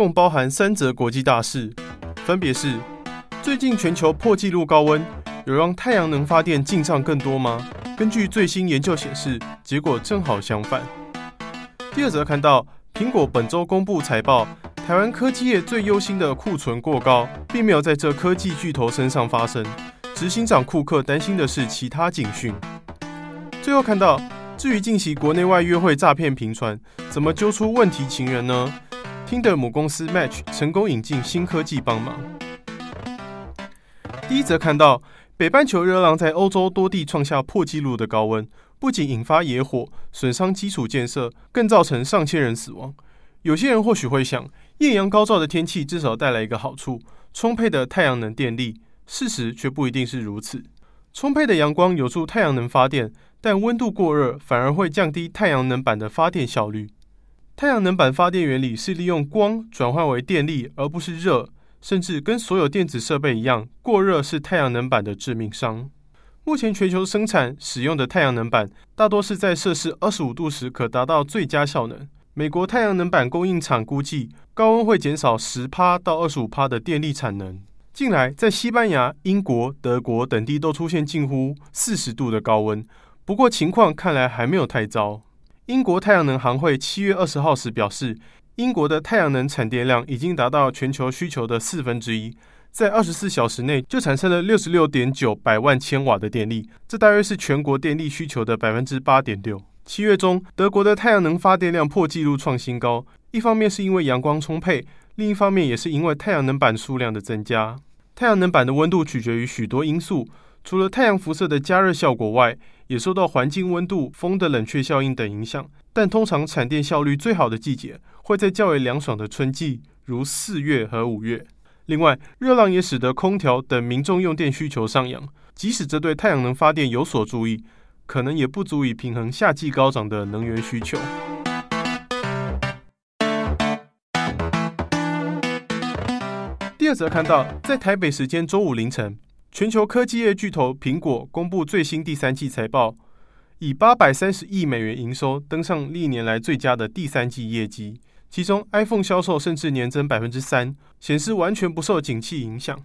共包含三则国际大事，分别是：最近全球破纪录高温，有让太阳能发电进账更多吗？根据最新研究显示，结果正好相反。第二则看到苹果本周公布财报，台湾科技业最忧心的库存过高，并没有在这科技巨头身上发生。执行长库克担心的是其他警讯。最后看到，至于近期国内外约会诈骗频传，怎么揪出问题情人呢？Tinder 母公司 Match 成功引进新科技帮忙。第一则看到，北半球热浪在欧洲多地创下破纪录的高温，不仅引发野火，损伤基础建设，更造成上千人死亡。有些人或许会想，艳阳高照的天气至少带来一个好处：充沛的太阳能电力。事实却不一定是如此。充沛的阳光有助太阳能发电，但温度过热反而会降低太阳能板的发电效率。太阳能板发电原理是利用光转换为电力，而不是热。甚至跟所有电子设备一样，过热是太阳能板的致命伤。目前全球生产使用的太阳能板大多是在摄氏二十五度时可达到最佳效能。美国太阳能板供应厂估计，高温会减少十帕到二十五帕的电力产能。近来，在西班牙、英国、德国等地都出现近乎四十度的高温，不过情况看来还没有太糟。英国太阳能行会七月二十号时表示，英国的太阳能产电量已经达到全球需求的四分之一，在二十四小时内就产生了六十六点九百万千瓦的电力，这大约是全国电力需求的百分之八点六。七月中，德国的太阳能发电量破纪录创新高，一方面是因为阳光充沛。另一方面，也是因为太阳能板数量的增加。太阳能板的温度取决于许多因素，除了太阳辐射的加热效果外，也受到环境温度、风的冷却效应等影响。但通常产电效率最好的季节会在较为凉爽的春季，如四月和五月。另外，热浪也使得空调等民众用电需求上扬。即使这对太阳能发电有所助益，可能也不足以平衡夏季高涨的能源需求。第二则看到，在台北时间周五凌晨，全球科技业巨头苹果公布最新第三季财报，以八百三十亿美元营收登上历年来最佳的第三季业绩，其中 iPhone 销售甚至年增百分之三，显示完全不受景气影响。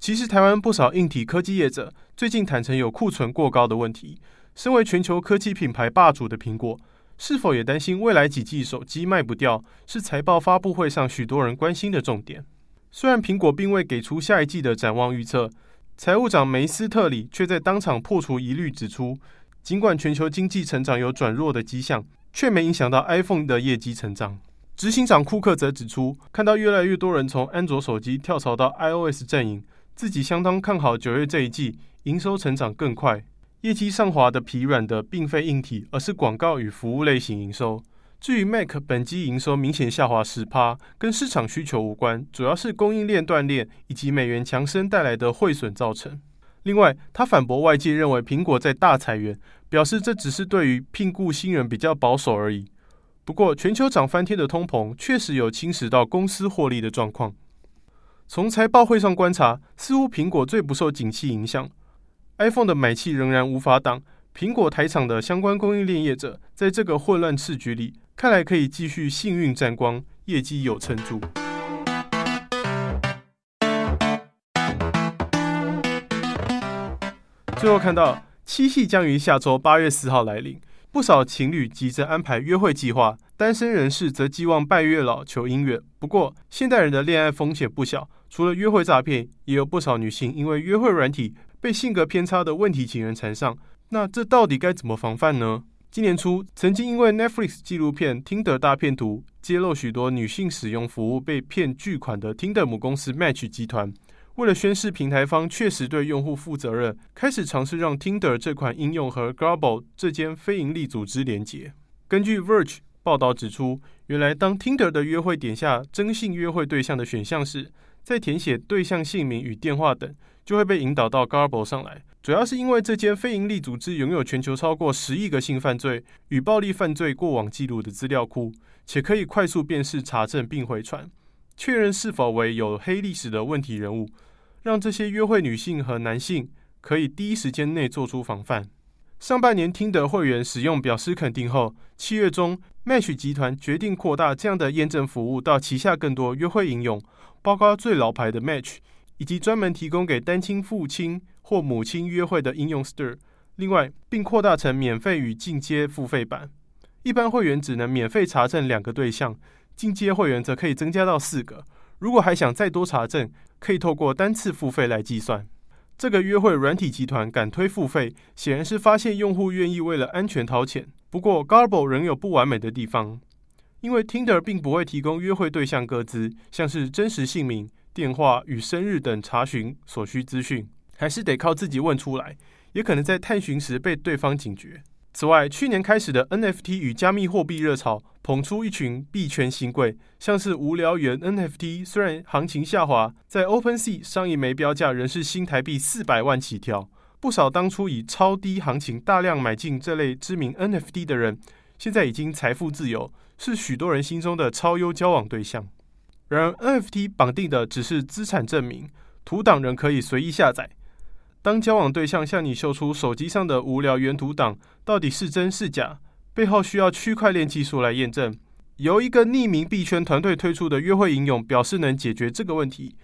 其实，台湾不少硬体科技业者最近坦承有库存过高的问题。身为全球科技品牌霸主的苹果，是否也担心未来几季手机卖不掉？是财报发布会上许多人关心的重点。虽然苹果并未给出下一季的展望预测，财务长梅斯特里却在当场破除疑虑，指出，尽管全球经济成长有转弱的迹象，却没影响到 iPhone 的业绩成长。执行长库克则指出，看到越来越多人从安卓手机跳槽到 iOS 阵营，自己相当看好九月这一季营收成长更快。业绩上滑的疲软的并非硬体，而是广告与服务类型营收。至于 Mac 本季营收明显下滑十趴，跟市场需求无关，主要是供应链断裂以及美元强升带来的汇损造成。另外，他反驳外界认为苹果在大裁员，表示这只是对于聘雇新人比较保守而已。不过，全球涨翻天的通膨确实有侵蚀到公司获利的状况。从财报会上观察，似乎苹果最不受景气影响，iPhone 的买气仍然无法挡。苹果台厂的相关供应链业者，在这个混乱市局里。看来可以继续幸运沾光，业绩有撑住。最后看到七夕将于下周八月四号来临，不少情侣急着安排约会计划，单身人士则寄望拜月老求姻缘。不过，现代人的恋爱风险不小，除了约会诈骗，也有不少女性因为约会软体被性格偏差的问题情人缠上。那这到底该怎么防范呢？今年初，曾经因为 Netflix 纪录片《Tinder 大骗徒》揭露许多女性使用服务被骗巨款的 Tinder 母公司 Match 集团，为了宣示平台方确实对用户负责任，开始尝试让 Tinder 这款应用和 Grabble 这间非营利组织连结。根据 Verge 报道指出，原来当 Tinder 的约会点下征信约会对象的选项时，在填写对象姓名与电话等，就会被引导到 Garble 上来。主要是因为这间非营利组织拥有全球超过十亿个性犯罪与暴力犯罪过往记录的资料库，且可以快速辨识查证并回传，确认是否为有黑历史的问题人物，让这些约会女性和男性可以第一时间内做出防范。上半年听得会员使用表示肯定后，七月中 Match 集团决定扩大这样的验证服务到旗下更多约会应用。包括最老牌的 Match，以及专门提供给单亲父亲或母亲约会的应用 Stir。另外，并扩大成免费与进阶付费版。一般会员只能免费查证两个对象，进阶会员则可以增加到四个。如果还想再多查证，可以透过单次付费来计算。这个约会软体集团敢推付费，显然是发现用户愿意为了安全掏钱。不过，Garble 仍有不完美的地方。因为 Tinder 并不会提供约会对象个资，像是真实姓名、电话与生日等查询所需资讯，还是得靠自己问出来，也可能在探寻时被对方警觉。此外，去年开始的 NFT 与加密货币热潮捧出一群币圈新贵，像是无聊猿 NFT，虽然行情下滑，在 OpenSea 上一枚标价仍是新台币四百万起跳。不少当初以超低行情大量买进这类知名 NFT 的人，现在已经财富自由。是许多人心中的超优交往对象。然而，NFT 绑定的只是资产证明，图档仍可以随意下载。当交往对象向你秀出手机上的无聊原图档，到底是真是假？背后需要区块链技术来验证。由一个匿名币圈团队推出的约会应用表示能解决这个问题。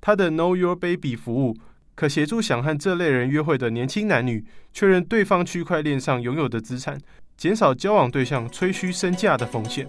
它的 Know Your Baby 服务可协助想和这类人约会的年轻男女确认对方区块链上拥有的资产。减少交往对象吹嘘身价的风险。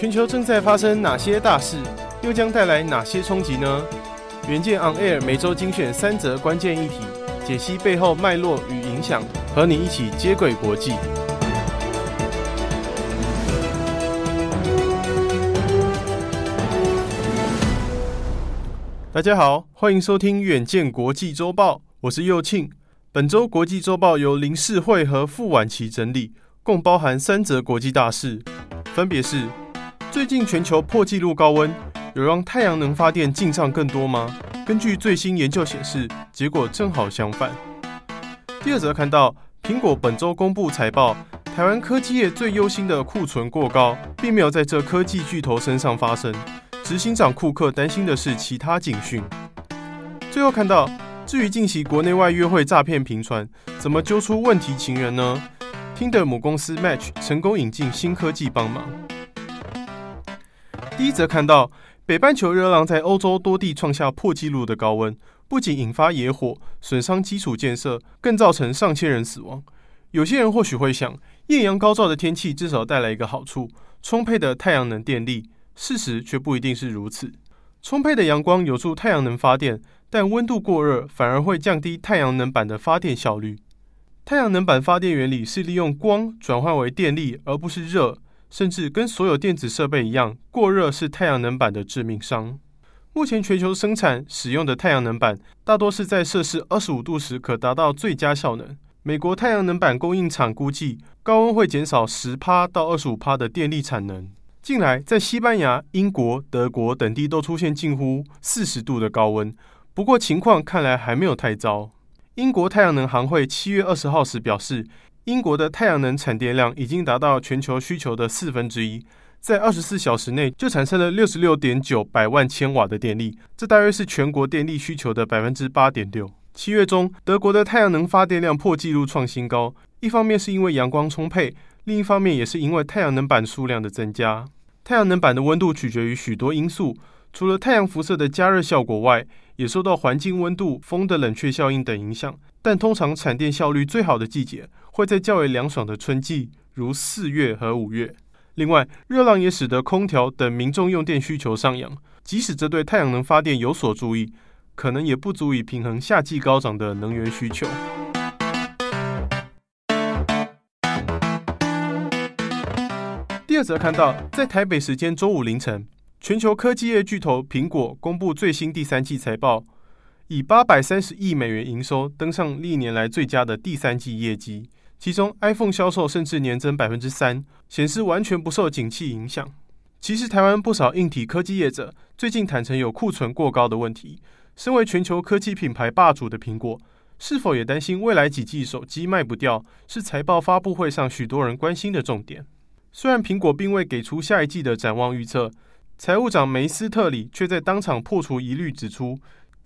全球正在发生哪些大事，又将带来哪些冲击呢？远见 On Air 每周精选三则关键议题，解析背后脉络与影响，和你一起接轨国际。大家好，欢迎收听远见国际周报，我是右庆。本周国际周报由林世慧和傅婉琪整理。共包含三则国际大事，分别是：最近全球破纪录高温，有让太阳能发电进账更多吗？根据最新研究显示，结果正好相反。第二则看到，苹果本周公布财报，台湾科技业最忧心的库存过高，并没有在这科技巨头身上发生。执行长库克担心的是其他警讯。最后看到，至于近期国内外约会诈骗频传，怎么揪出问题情人呢？听的母公司 Match 成功引进新科技帮忙。第一则看到，北半球热浪在欧洲多地创下破纪录的高温，不仅引发野火，损伤基础建设，更造成上千人死亡。有些人或许会想，艳阳高照的天气至少带来一个好处——充沛的太阳能电力。事实却不一定是如此。充沛的阳光有助太阳能发电，但温度过热反而会降低太阳能板的发电效率。太阳能板发电原理是利用光转换为电力，而不是热。甚至跟所有电子设备一样，过热是太阳能板的致命伤。目前全球生产使用的太阳能板，大多是在摄氏二十五度时可达到最佳效能。美国太阳能板供应厂估计，高温会减少十帕到二十五帕的电力产能。近来，在西班牙、英国、德国等地都出现近乎四十度的高温，不过情况看来还没有太糟。英国太阳能行会七月二十号时表示，英国的太阳能产电量已经达到全球需求的四分之一，在二十四小时内就产生了六十六点九百万千瓦的电力，这大约是全国电力需求的百分之八点六。七月中，德国的太阳能发电量破纪录创新高，一方面是因为阳光充沛，另一方面也是因为太阳能板数量的增加。太阳能板的温度取决于许多因素，除了太阳辐射的加热效果外，也受到环境温度、风的冷却效应等影响，但通常产电效率最好的季节会在较为凉爽的春季，如四月和五月。另外，热浪也使得空调等民众用电需求上扬，即使这对太阳能发电有所注意，可能也不足以平衡夏季高涨的能源需求。第二则看到，在台北时间周五凌晨，全球科技业巨头苹果公布最新第三季财报，以八百三十亿美元营收登上历年来最佳的第三季业绩，其中 iPhone 销售甚至年增百分之三，显示完全不受景气影响。其实，台湾不少硬体科技业者最近坦承有库存过高的问题。身为全球科技品牌霸主的苹果，是否也担心未来几季手机卖不掉？是财报发布会上许多人关心的重点。虽然苹果并未给出下一季的展望预测，财务长梅斯特里却在当场破除疑虑，指出，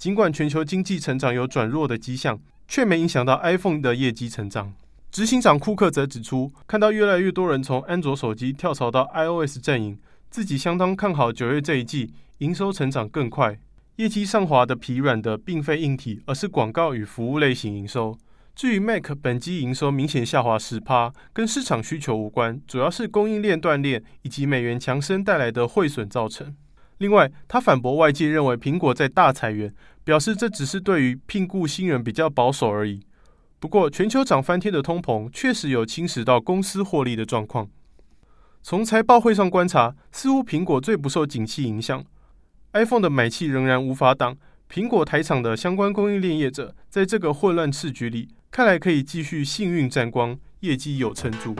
尽管全球经济成长有转弱的迹象，却没影响到 iPhone 的业绩成长。执行长库克则指出，看到越来越多人从安卓手机跳槽到 iOS 阵营，自己相当看好九月这一季营收成长更快。业绩上滑的疲软的并非硬体，而是广告与服务类型营收。至于 Mac 本季营收明显下滑十趴，跟市场需求无关，主要是供应链断裂以及美元强升带来的汇损造成。另外，他反驳外界认为苹果在大裁员，表示这只是对于聘雇新人比较保守而已。不过，全球涨翻天的通膨确实有侵蚀到公司获利的状况。从财报会上观察，似乎苹果最不受景气影响，iPhone 的买气仍然无法挡。苹果台厂的相关供应链业者，在这个混乱市局里。看来可以继续幸运沾光，业绩有撑住。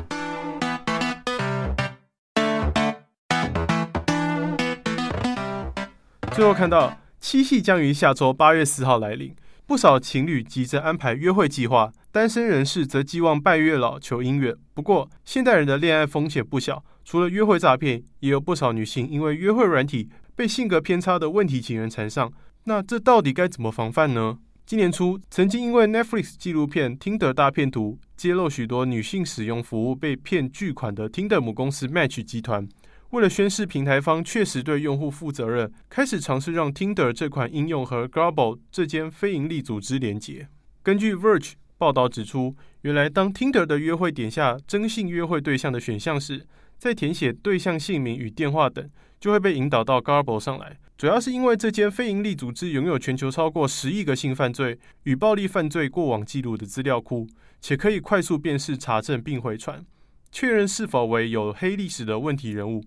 最后看到七夕将于下周八月四号来临，不少情侣急着安排约会计划，单身人士则寄望拜月老求姻缘。不过，现代人的恋爱风险不小，除了约会诈骗，也有不少女性因为约会软体被性格偏差的问题情人缠上。那这到底该怎么防范呢？今年初，曾经因为 Netflix 纪录片《Tinder 大骗徒》揭露许多女性使用服务被骗巨款的 Tinder 母公司 Match 集团，为了宣示平台方确实对用户负责任，开始尝试让 Tinder 这款应用和 Grabble 这间非营利组织连结。根据 Verge 报道指出，原来当 Tinder 的约会点下征信约会对象的选项时，在填写对象姓名与电话等，就会被引导到 Garble 上来。主要是因为这间非营利组织拥有全球超过十亿个性犯罪与暴力犯罪过往记录的资料库，且可以快速辨识、查证并回传，确认是否为有黑历史的问题人物，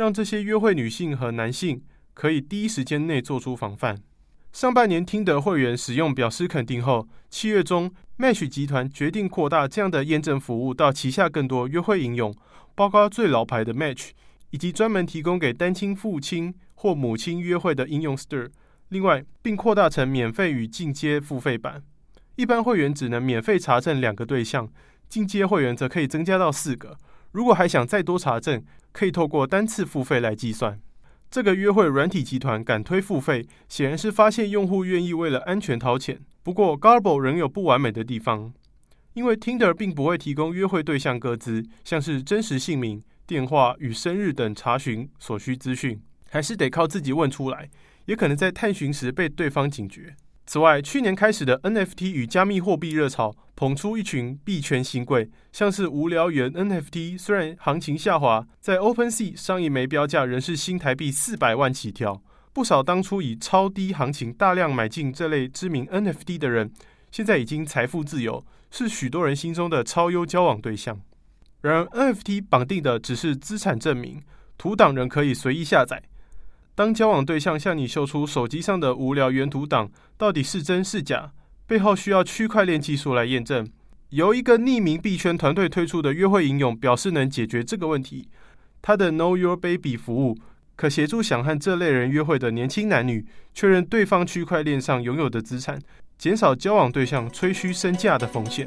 让这些约会女性和男性可以第一时间内做出防范。上半年听得会员使用表示肯定后，七月中 Match 集团决定扩大这样的验证服务到旗下更多约会应用。包括最老牌的 Match，以及专门提供给单亲父亲或母亲约会的应用 Stir。另外，并扩大成免费与进阶付费版。一般会员只能免费查证两个对象，进阶会员则可以增加到四个。如果还想再多查证，可以透过单次付费来计算。这个约会软体集团敢推付费，显然是发现用户愿意为了安全掏钱。不过，Garble 仍有不完美的地方。因为 Tinder 并不会提供约会对象个资，像是真实姓名、电话与生日等查询所需资讯，还是得靠自己问出来，也可能在探寻时被对方警觉。此外，去年开始的 NFT 与加密货币热潮，捧出一群币圈新贵，像是无聊猿 NFT，虽然行情下滑，在 OpenSea 上一枚标价仍是新台币四百万起跳。不少当初以超低行情大量买进这类知名 NFT 的人，现在已经财富自由。是许多人心中的超优交往对象。然而，NFT 绑定的只是资产证明，图档仍可以随意下载。当交往对象向你秀出手机上的无聊原图档，到底是真是假？背后需要区块链技术来验证。由一个匿名币圈团队推出的约会应用表示能解决这个问题。它的 Know Your Baby 服务可协助想和这类人约会的年轻男女确认对方区块链上拥有的资产。减少交往对象吹嘘身价的风险。